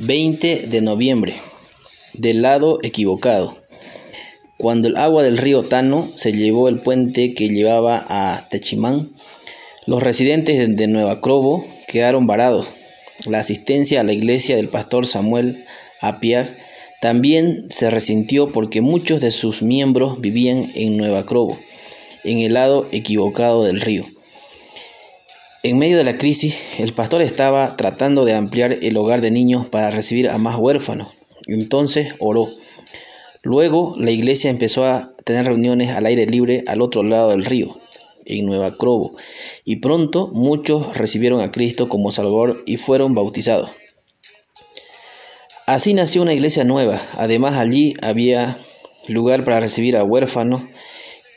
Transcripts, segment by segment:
20 de noviembre. Del lado equivocado. Cuando el agua del río Tano se llevó el puente que llevaba a Techimán, los residentes de Nueva Crobo quedaron varados. La asistencia a la iglesia del pastor Samuel Apiar también se resintió porque muchos de sus miembros vivían en Nueva Crobo, en el lado equivocado del río. En medio de la crisis, el pastor estaba tratando de ampliar el hogar de niños para recibir a más huérfanos. Entonces oró. Luego la iglesia empezó a tener reuniones al aire libre al otro lado del río, en Nueva Crobo, y pronto muchos recibieron a Cristo como Salvador y fueron bautizados. Así nació una iglesia nueva. Además allí había lugar para recibir a huérfanos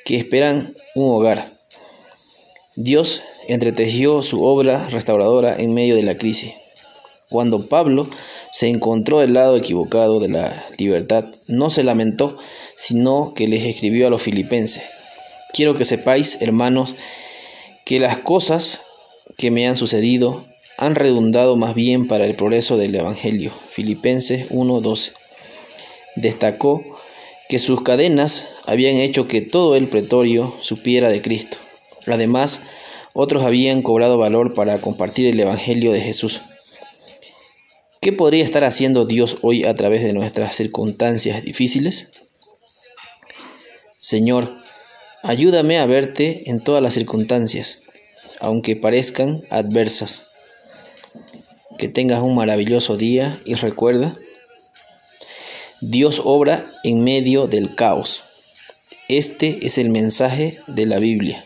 que esperan un hogar. Dios entretejió su obra restauradora en medio de la crisis. Cuando Pablo se encontró del lado equivocado de la libertad, no se lamentó, sino que les escribió a los filipenses. Quiero que sepáis, hermanos, que las cosas que me han sucedido han redundado más bien para el progreso del Evangelio. Filipenses 1:12. Destacó que sus cadenas habían hecho que todo el pretorio supiera de Cristo. Además, otros habían cobrado valor para compartir el Evangelio de Jesús. ¿Qué podría estar haciendo Dios hoy a través de nuestras circunstancias difíciles? Señor, ayúdame a verte en todas las circunstancias, aunque parezcan adversas. Que tengas un maravilloso día y recuerda, Dios obra en medio del caos. Este es el mensaje de la Biblia.